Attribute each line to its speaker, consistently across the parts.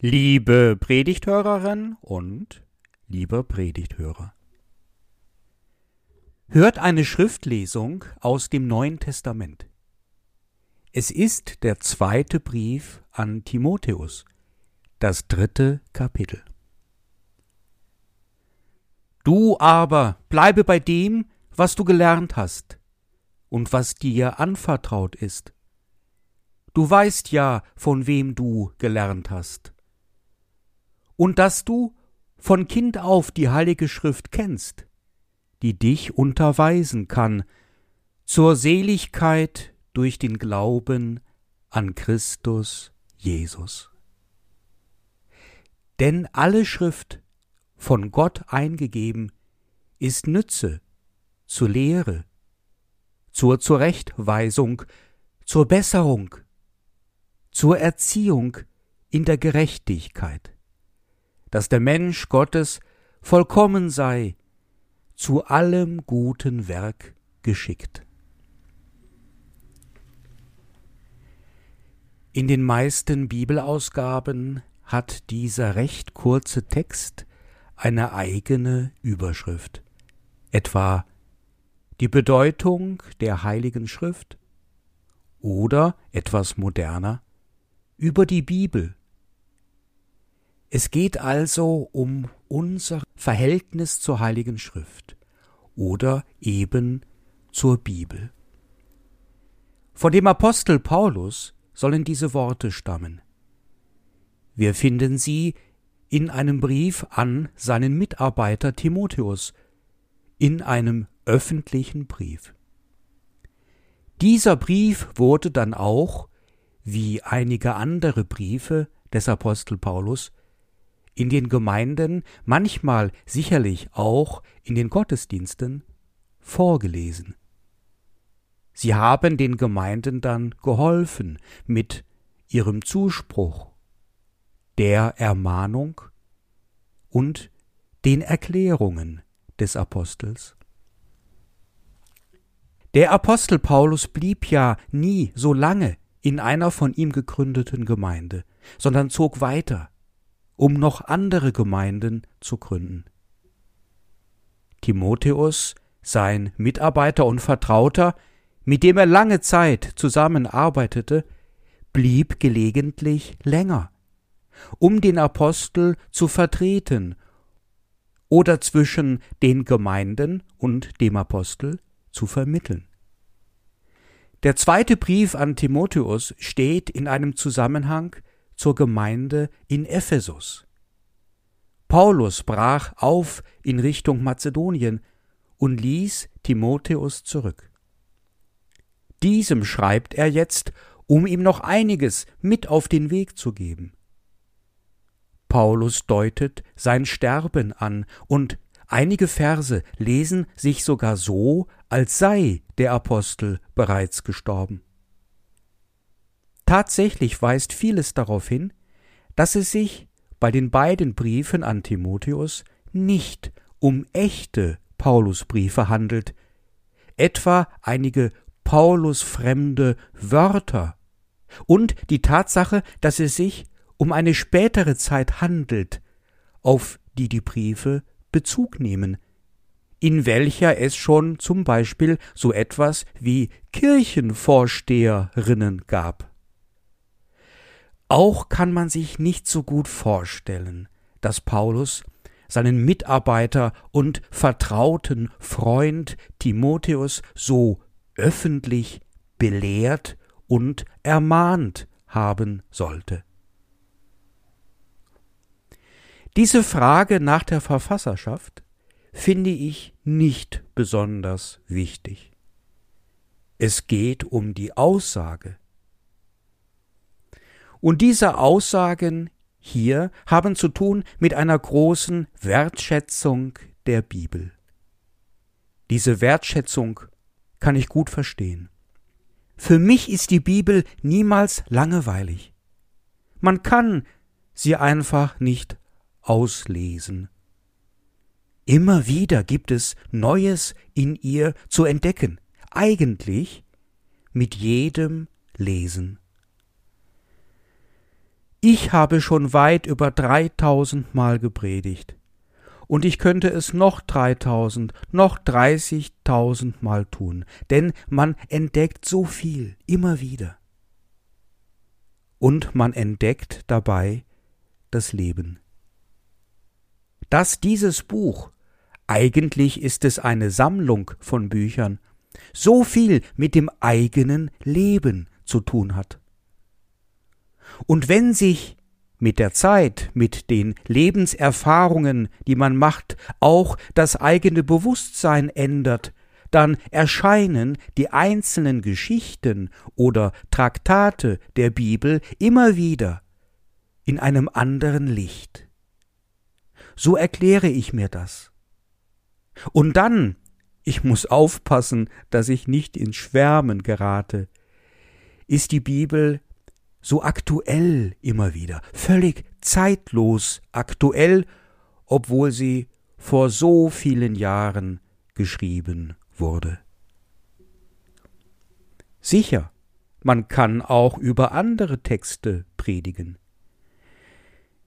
Speaker 1: Liebe Predigthörerin und lieber Predigthörer. Hört eine Schriftlesung aus dem Neuen Testament. Es ist der zweite Brief an Timotheus, das dritte Kapitel. Du aber bleibe bei dem, was du gelernt hast und was dir anvertraut ist. Du weißt ja, von wem du gelernt hast und dass du von Kind auf die Heilige Schrift kennst, die dich unterweisen kann zur Seligkeit durch den Glauben an Christus Jesus. Denn alle Schrift, von Gott eingegeben, ist Nütze zur Lehre, zur Zurechtweisung, zur Besserung, zur Erziehung in der Gerechtigkeit dass der Mensch Gottes vollkommen sei, zu allem guten Werk geschickt. In den meisten Bibelausgaben hat dieser recht kurze Text eine eigene Überschrift, etwa die Bedeutung der Heiligen Schrift oder etwas moderner über die Bibel es geht also um unser Verhältnis zur Heiligen Schrift oder eben zur Bibel. Von dem Apostel Paulus sollen diese Worte stammen. Wir finden sie in einem Brief an seinen Mitarbeiter Timotheus, in einem öffentlichen Brief. Dieser Brief wurde dann auch, wie einige andere Briefe des Apostel Paulus, in den Gemeinden, manchmal sicherlich auch in den Gottesdiensten, vorgelesen. Sie haben den Gemeinden dann geholfen mit ihrem Zuspruch, der Ermahnung und den Erklärungen des Apostels. Der Apostel Paulus blieb ja nie so lange in einer von ihm gegründeten Gemeinde, sondern zog weiter um noch andere Gemeinden zu gründen. Timotheus, sein Mitarbeiter und Vertrauter, mit dem er lange Zeit zusammenarbeitete, blieb gelegentlich länger, um den Apostel zu vertreten oder zwischen den Gemeinden und dem Apostel zu vermitteln. Der zweite Brief an Timotheus steht in einem Zusammenhang zur Gemeinde in Ephesus. Paulus brach auf in Richtung Mazedonien und ließ Timotheus zurück. Diesem schreibt er jetzt, um ihm noch einiges mit auf den Weg zu geben. Paulus deutet sein Sterben an, und einige Verse lesen sich sogar so, als sei der Apostel bereits gestorben. Tatsächlich weist vieles darauf hin, dass es sich bei den beiden Briefen an Timotheus nicht um echte Paulusbriefe handelt, etwa einige Paulusfremde Wörter und die Tatsache, dass es sich um eine spätere Zeit handelt, auf die die Briefe Bezug nehmen, in welcher es schon zum Beispiel so etwas wie Kirchenvorsteherinnen gab. Auch kann man sich nicht so gut vorstellen, dass Paulus seinen Mitarbeiter und vertrauten Freund Timotheus so öffentlich belehrt und ermahnt haben sollte. Diese Frage nach der Verfasserschaft finde ich nicht besonders wichtig. Es geht um die Aussage, und diese Aussagen hier haben zu tun mit einer großen Wertschätzung der Bibel. Diese Wertschätzung kann ich gut verstehen. Für mich ist die Bibel niemals langweilig. Man kann sie einfach nicht auslesen. Immer wieder gibt es Neues in ihr zu entdecken, eigentlich mit jedem Lesen. Ich habe schon weit über dreitausend Mal gepredigt. Und ich könnte es noch dreitausend, noch dreißigtausend Mal tun, denn man entdeckt so viel, immer wieder. Und man entdeckt dabei das Leben. Dass dieses Buch, eigentlich ist es eine Sammlung von Büchern, so viel mit dem eigenen Leben zu tun hat. Und wenn sich mit der Zeit, mit den Lebenserfahrungen, die man macht, auch das eigene Bewusstsein ändert, dann erscheinen die einzelnen Geschichten oder Traktate der Bibel immer wieder in einem anderen Licht. So erkläre ich mir das. Und dann, ich muss aufpassen, dass ich nicht ins Schwärmen gerate, ist die Bibel so aktuell immer wieder, völlig zeitlos aktuell, obwohl sie vor so vielen Jahren geschrieben wurde. Sicher, man kann auch über andere Texte predigen.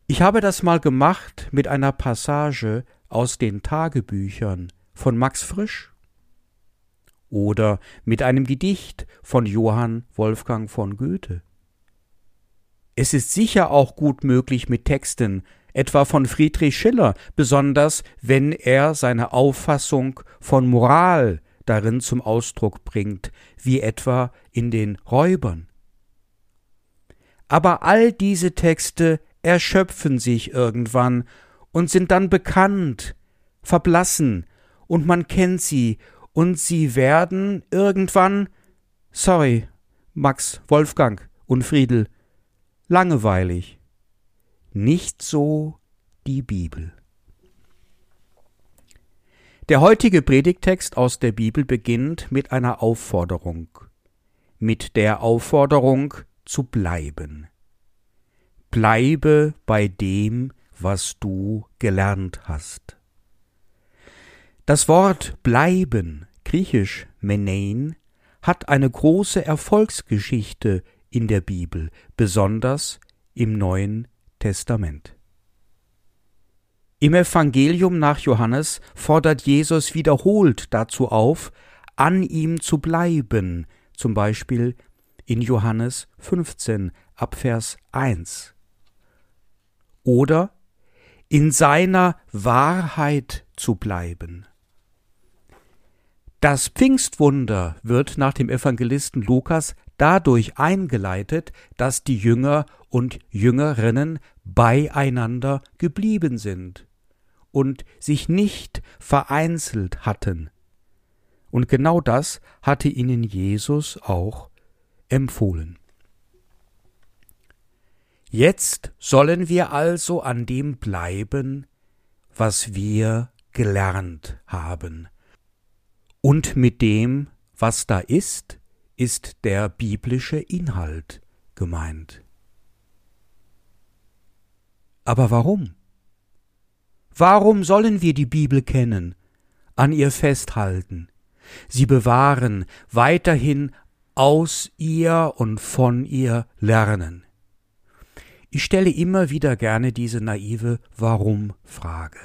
Speaker 1: Ich habe das mal gemacht mit einer Passage aus den Tagebüchern von Max Frisch oder mit einem Gedicht von Johann Wolfgang von Goethe. Es ist sicher auch gut möglich mit Texten, etwa von Friedrich Schiller, besonders wenn er seine Auffassung von Moral darin zum Ausdruck bringt, wie etwa in den Räubern. Aber all diese Texte erschöpfen sich irgendwann und sind dann bekannt, verblassen, und man kennt sie, und sie werden irgendwann sorry, Max, Wolfgang und Friedel, langweilig. Nicht so die Bibel. Der heutige Predigtext aus der Bibel beginnt mit einer Aufforderung, mit der Aufforderung zu bleiben. Bleibe bei dem, was du gelernt hast. Das Wort bleiben, griechisch menein, hat eine große Erfolgsgeschichte in der Bibel, besonders im Neuen Testament. Im Evangelium nach Johannes fordert Jesus wiederholt dazu auf, an ihm zu bleiben, zum Beispiel in Johannes 15 ab Vers 1. Oder in seiner Wahrheit zu bleiben. Das Pfingstwunder wird nach dem Evangelisten Lukas dadurch eingeleitet, dass die Jünger und Jüngerinnen beieinander geblieben sind und sich nicht vereinzelt hatten. Und genau das hatte ihnen Jesus auch empfohlen. Jetzt sollen wir also an dem bleiben, was wir gelernt haben. Und mit dem, was da ist, ist der biblische Inhalt gemeint. Aber warum? Warum sollen wir die Bibel kennen, an ihr festhalten, sie bewahren, weiterhin aus ihr und von ihr lernen? Ich stelle immer wieder gerne diese naive Warum-Frage,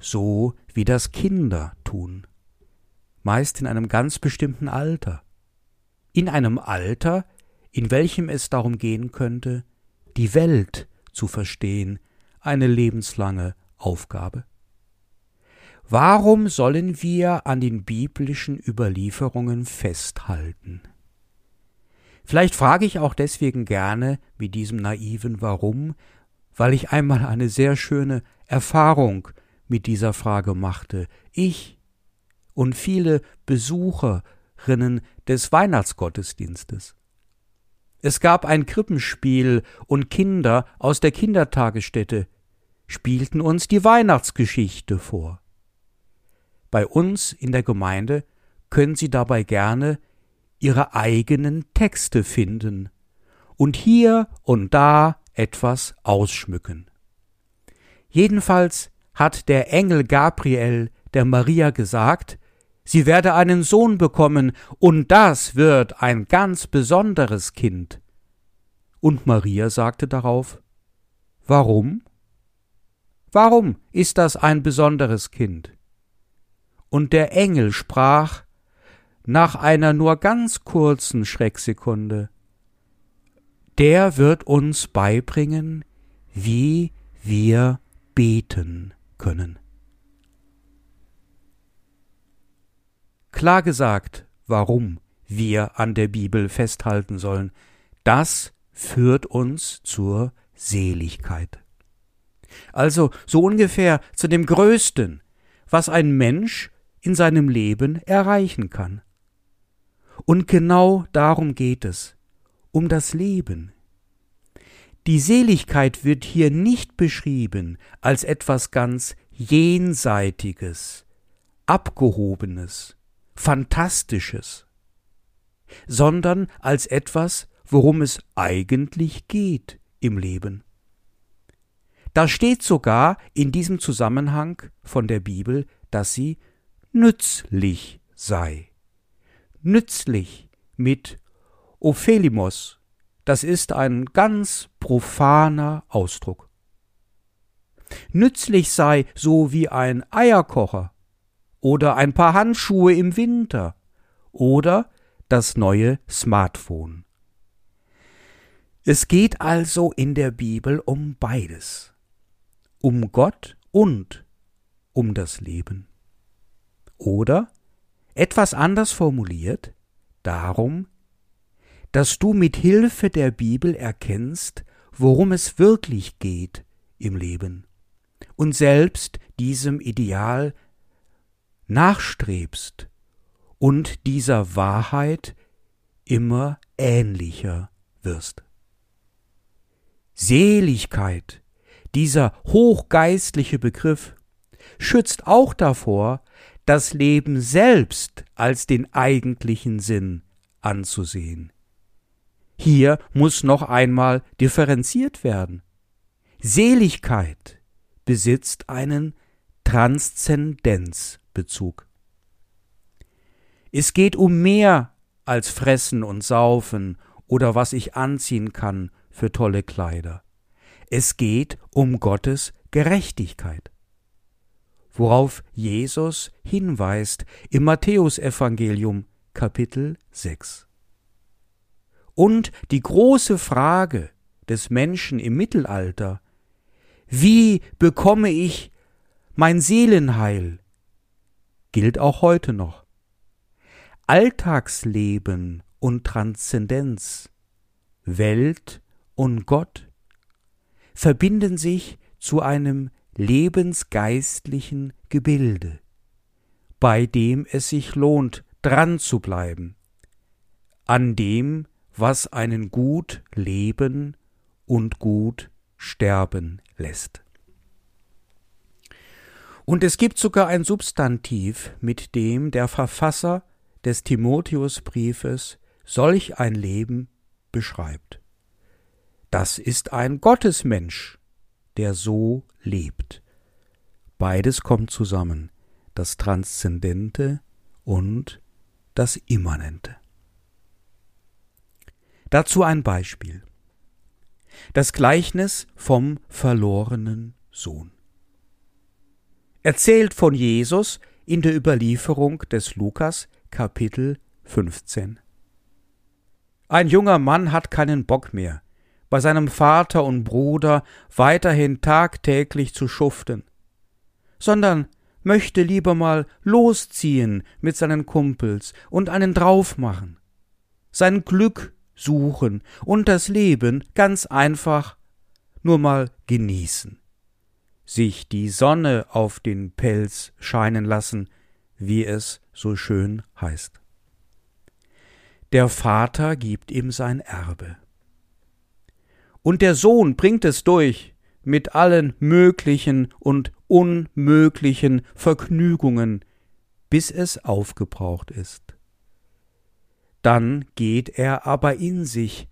Speaker 1: so wie das Kinder tun, meist in einem ganz bestimmten Alter in einem Alter, in welchem es darum gehen könnte, die Welt zu verstehen, eine lebenslange Aufgabe? Warum sollen wir an den biblischen Überlieferungen festhalten? Vielleicht frage ich auch deswegen gerne mit diesem naiven Warum, weil ich einmal eine sehr schöne Erfahrung mit dieser Frage machte. Ich und viele Besucher Rinnen des Weihnachtsgottesdienstes. Es gab ein Krippenspiel und Kinder aus der Kindertagesstätte spielten uns die Weihnachtsgeschichte vor. Bei uns in der Gemeinde können Sie dabei gerne Ihre eigenen Texte finden und hier und da etwas ausschmücken. Jedenfalls hat der Engel Gabriel der Maria gesagt, Sie werde einen Sohn bekommen, und das wird ein ganz besonderes Kind. Und Maria sagte darauf Warum? Warum ist das ein besonderes Kind? Und der Engel sprach nach einer nur ganz kurzen Schrecksekunde Der wird uns beibringen, wie wir beten können. Klar gesagt, warum wir an der Bibel festhalten sollen, das führt uns zur Seligkeit. Also so ungefähr zu dem Größten, was ein Mensch in seinem Leben erreichen kann. Und genau darum geht es, um das Leben. Die Seligkeit wird hier nicht beschrieben als etwas ganz Jenseitiges, Abgehobenes, Fantastisches, sondern als etwas, worum es eigentlich geht im Leben. Da steht sogar in diesem Zusammenhang von der Bibel, dass sie nützlich sei. Nützlich mit Ophelimos, das ist ein ganz profaner Ausdruck. Nützlich sei so wie ein Eierkocher oder ein paar Handschuhe im Winter oder das neue Smartphone. Es geht also in der Bibel um beides um Gott und um das Leben. Oder, etwas anders formuliert, darum, dass du mit Hilfe der Bibel erkennst, worum es wirklich geht im Leben und selbst diesem Ideal nachstrebst und dieser Wahrheit immer ähnlicher wirst. Seligkeit dieser hochgeistliche Begriff schützt auch davor, das Leben selbst als den eigentlichen Sinn anzusehen. Hier muss noch einmal differenziert werden. Seligkeit besitzt einen Transzendenzbezug. Es geht um mehr als Fressen und Saufen oder was ich anziehen kann für tolle Kleider. Es geht um Gottes Gerechtigkeit. Worauf Jesus hinweist im Matthäusevangelium Kapitel 6. Und die große Frage des Menschen im Mittelalter, wie bekomme ich mein Seelenheil, gilt auch heute noch. Alltagsleben und Transzendenz, Welt und Gott verbinden sich zu einem lebensgeistlichen Gebilde, bei dem es sich lohnt, dran zu bleiben, an dem, was einen gut leben und gut sterben lässt. Und es gibt sogar ein Substantiv, mit dem der Verfasser des Timotheusbriefes solch ein Leben beschreibt. Das ist ein Gottesmensch, der so lebt. Beides kommt zusammen, das Transzendente und das Immanente. Dazu ein Beispiel. Das Gleichnis vom verlorenen Sohn. Erzählt von Jesus in der Überlieferung des Lukas Kapitel 15. Ein junger Mann hat keinen Bock mehr, bei seinem Vater und Bruder weiterhin tagtäglich zu schuften, sondern möchte lieber mal losziehen mit seinen Kumpels und einen draufmachen, sein Glück suchen und das Leben ganz einfach nur mal genießen, sich die Sonne auf den Pelz scheinen lassen, wie es so schön heißt. Der Vater gibt ihm sein Erbe. Und der Sohn bringt es durch mit allen möglichen und unmöglichen Vergnügungen, bis es aufgebraucht ist. Dann geht er aber in sich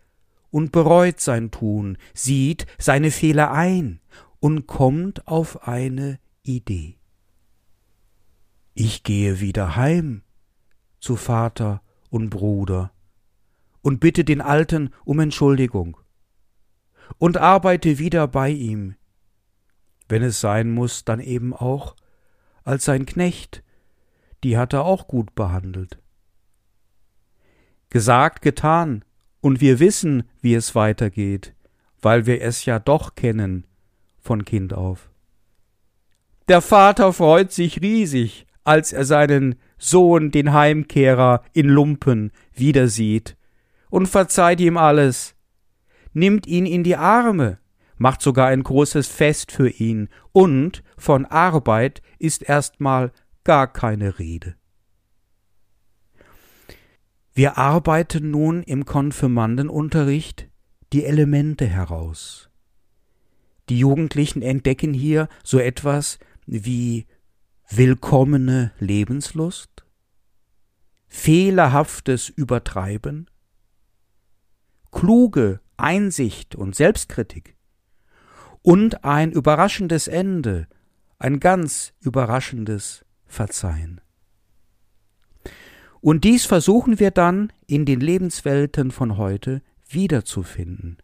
Speaker 1: und bereut sein Tun, sieht seine Fehler ein und kommt auf eine Idee. Ich gehe wieder heim zu Vater und Bruder und bitte den Alten um Entschuldigung und arbeite wieder bei ihm. Wenn es sein muss, dann eben auch als sein Knecht, die hat er auch gut behandelt. Gesagt, getan, und wir wissen, wie es weitergeht, weil wir es ja doch kennen von Kind auf. Der Vater freut sich riesig, als er seinen Sohn, den Heimkehrer, in Lumpen wiedersieht, und verzeiht ihm alles, nimmt ihn in die Arme, macht sogar ein großes Fest für ihn, und von Arbeit ist erstmal gar keine Rede. Wir arbeiten nun im Konfirmandenunterricht die Elemente heraus. Die Jugendlichen entdecken hier so etwas wie willkommene Lebenslust, fehlerhaftes Übertreiben, kluge Einsicht und Selbstkritik und ein überraschendes Ende, ein ganz überraschendes Verzeihen. Und dies versuchen wir dann in den Lebenswelten von heute wiederzufinden.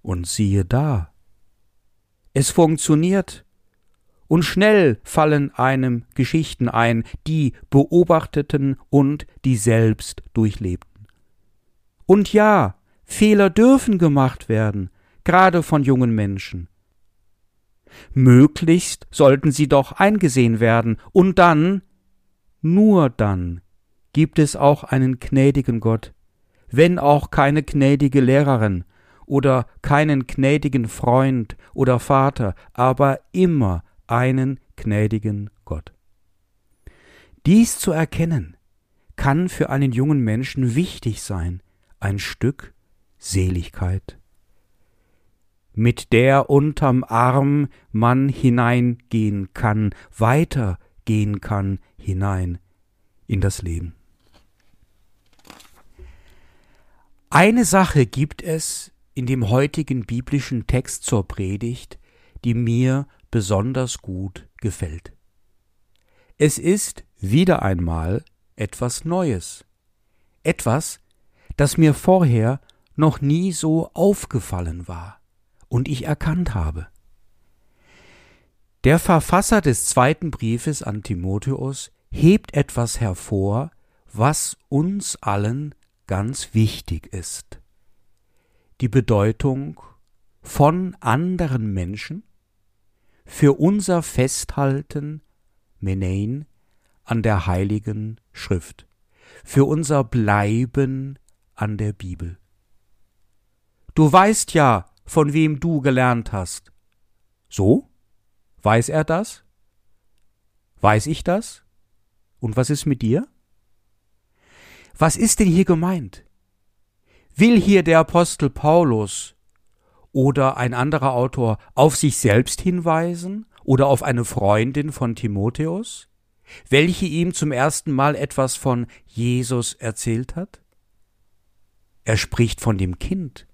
Speaker 1: Und siehe da, es funktioniert, und schnell fallen einem Geschichten ein, die beobachteten und die selbst durchlebten. Und ja, Fehler dürfen gemacht werden, gerade von jungen Menschen. Möglichst sollten sie doch eingesehen werden, und dann, nur dann, gibt es auch einen gnädigen Gott, wenn auch keine gnädige Lehrerin oder keinen gnädigen Freund oder Vater, aber immer einen gnädigen Gott. Dies zu erkennen, kann für einen jungen Menschen wichtig sein, ein Stück Seligkeit, mit der unterm Arm man hineingehen kann, weitergehen kann hinein in das Leben. Eine Sache gibt es in dem heutigen biblischen Text zur Predigt, die mir besonders gut gefällt. Es ist wieder einmal etwas Neues, etwas, das mir vorher noch nie so aufgefallen war und ich erkannt habe. Der Verfasser des zweiten Briefes an Timotheus hebt etwas hervor, was uns allen ganz wichtig ist. Die Bedeutung von anderen Menschen für unser Festhalten, Menein, an der heiligen Schrift, für unser Bleiben an der Bibel. Du weißt ja, von wem du gelernt hast. So? Weiß er das? Weiß ich das? Und was ist mit dir? Was ist denn hier gemeint? Will hier der Apostel Paulus oder ein anderer Autor auf sich selbst hinweisen oder auf eine Freundin von Timotheus, welche ihm zum ersten Mal etwas von Jesus erzählt hat? Er spricht von dem Kind.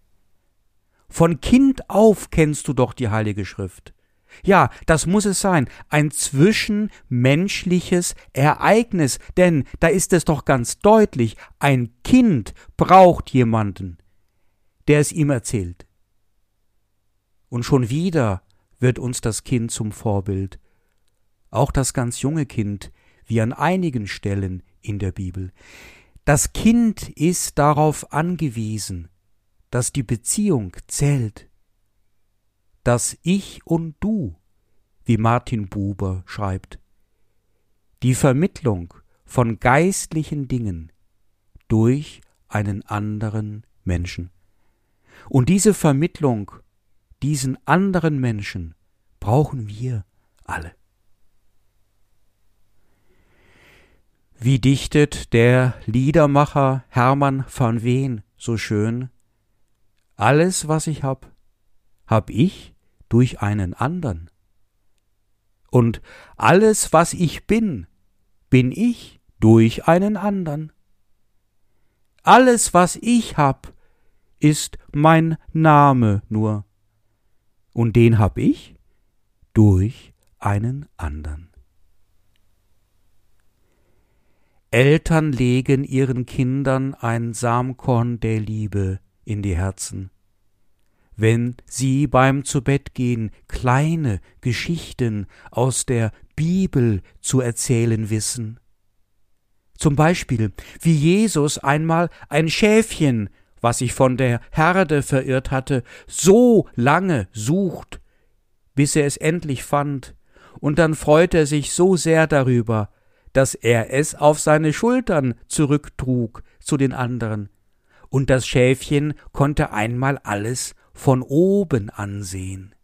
Speaker 1: Von Kind auf kennst du doch die Heilige Schrift. Ja, das muss es sein, ein zwischenmenschliches Ereignis, denn da ist es doch ganz deutlich, ein Kind braucht jemanden, der es ihm erzählt. Und schon wieder wird uns das Kind zum Vorbild, auch das ganz junge Kind, wie an einigen Stellen in der Bibel. Das Kind ist darauf angewiesen, dass die Beziehung zählt, dass ich und du, wie Martin Buber schreibt, die Vermittlung von geistlichen Dingen durch einen anderen Menschen. Und diese Vermittlung diesen anderen Menschen brauchen wir alle. Wie dichtet der Liedermacher Hermann van Ween so schön Alles, was ich hab, hab ich durch einen andern. Und alles, was ich bin, bin ich durch einen andern. Alles, was ich hab, ist mein Name nur und den hab ich durch einen andern. Eltern legen ihren Kindern ein Samkorn der Liebe in die Herzen, wenn sie beim Zubettgehen kleine Geschichten aus der Bibel zu erzählen wissen. Zum Beispiel, wie Jesus einmal ein Schäfchen, was sich von der Herde verirrt hatte, so lange sucht, bis er es endlich fand, und dann freut er sich so sehr darüber, dass er es auf seine Schultern zurücktrug zu den anderen, und das Schäfchen konnte einmal alles von oben ansehen.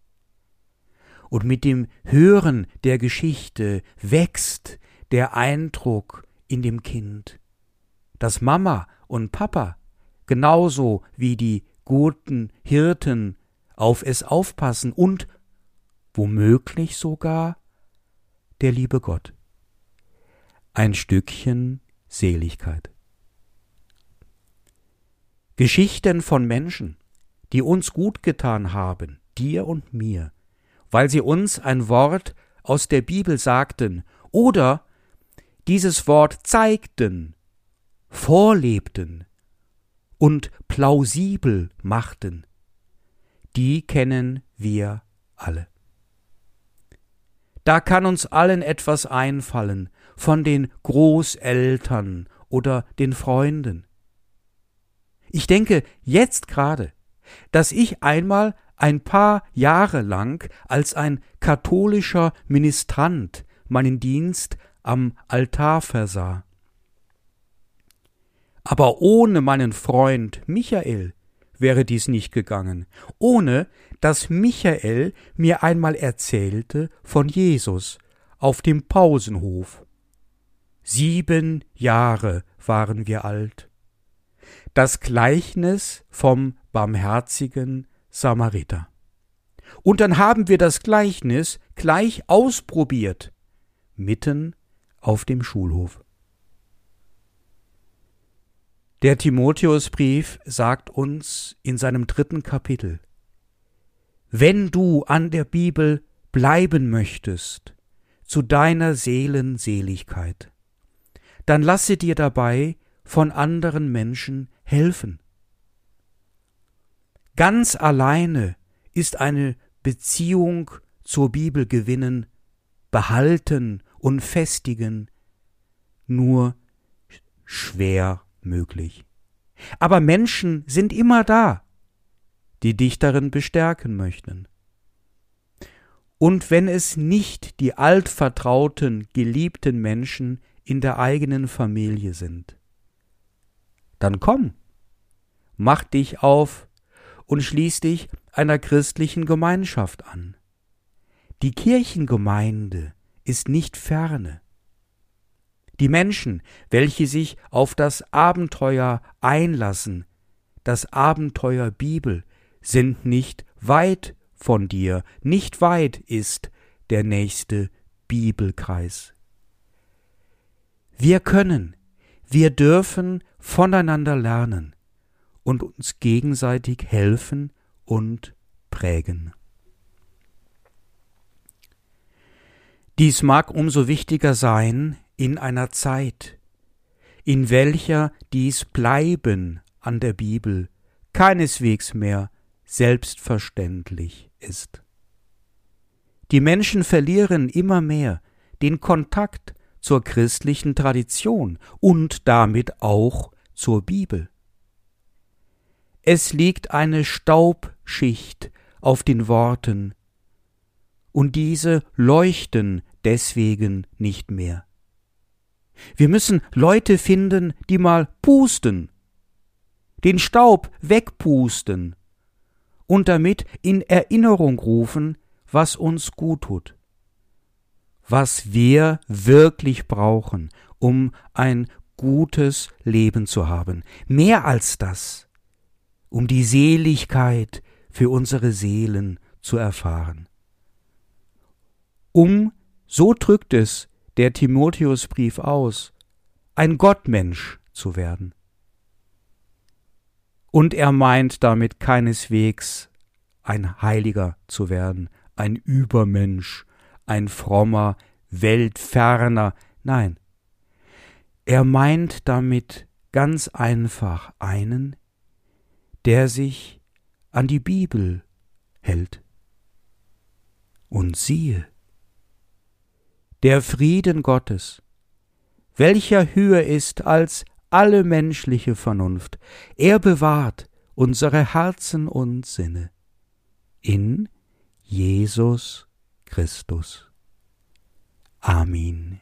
Speaker 1: Und mit dem Hören der Geschichte wächst der Eindruck in dem Kind, dass Mama und Papa genauso wie die guten Hirten auf es aufpassen und womöglich sogar der liebe Gott. Ein Stückchen Seligkeit. Geschichten von Menschen, die uns gut getan haben, dir und mir, weil sie uns ein Wort aus der Bibel sagten oder dieses Wort zeigten, vorlebten und plausibel machten, die kennen wir alle. Da kann uns allen etwas einfallen von den Großeltern oder den Freunden. Ich denke jetzt gerade dass ich einmal ein paar Jahre lang als ein katholischer Ministrant meinen Dienst am Altar versah. Aber ohne meinen Freund Michael wäre dies nicht gegangen, ohne dass Michael mir einmal erzählte von Jesus auf dem Pausenhof. Sieben Jahre waren wir alt. Das Gleichnis vom barmherzigen Samariter. Und dann haben wir das Gleichnis gleich ausprobiert, mitten auf dem Schulhof. Der Timotheusbrief sagt uns in seinem dritten Kapitel, wenn du an der Bibel bleiben möchtest, zu deiner Seelenseligkeit, dann lasse dir dabei von anderen Menschen helfen. Ganz alleine ist eine Beziehung zur Bibel gewinnen, behalten und festigen nur schwer möglich. Aber Menschen sind immer da, die dich darin bestärken möchten. Und wenn es nicht die altvertrauten, geliebten Menschen in der eigenen Familie sind, dann komm, mach dich auf und schließ dich einer christlichen Gemeinschaft an. Die Kirchengemeinde ist nicht ferne. Die Menschen, welche sich auf das Abenteuer einlassen, das Abenteuer Bibel, sind nicht weit von dir, nicht weit ist der nächste Bibelkreis. Wir können, wir dürfen voneinander lernen und uns gegenseitig helfen und prägen. Dies mag umso wichtiger sein in einer Zeit, in welcher dies Bleiben an der Bibel keineswegs mehr selbstverständlich ist. Die Menschen verlieren immer mehr den Kontakt zur christlichen Tradition und damit auch zur Bibel. Es liegt eine Staubschicht auf den Worten, und diese leuchten deswegen nicht mehr. Wir müssen Leute finden, die mal pusten, den Staub wegpusten. Und damit in Erinnerung rufen, was uns gut tut, was wir wirklich brauchen, um ein gutes Leben zu haben. Mehr als das um die Seligkeit für unsere Seelen zu erfahren. Um, so drückt es der Timotheusbrief aus, ein Gottmensch zu werden. Und er meint damit keineswegs ein Heiliger zu werden, ein Übermensch, ein frommer, weltferner, nein. Er meint damit ganz einfach einen, der sich an die Bibel hält. Und siehe, der Frieden Gottes, welcher höher ist als alle menschliche Vernunft, er bewahrt unsere Herzen und Sinne in Jesus Christus. Amen.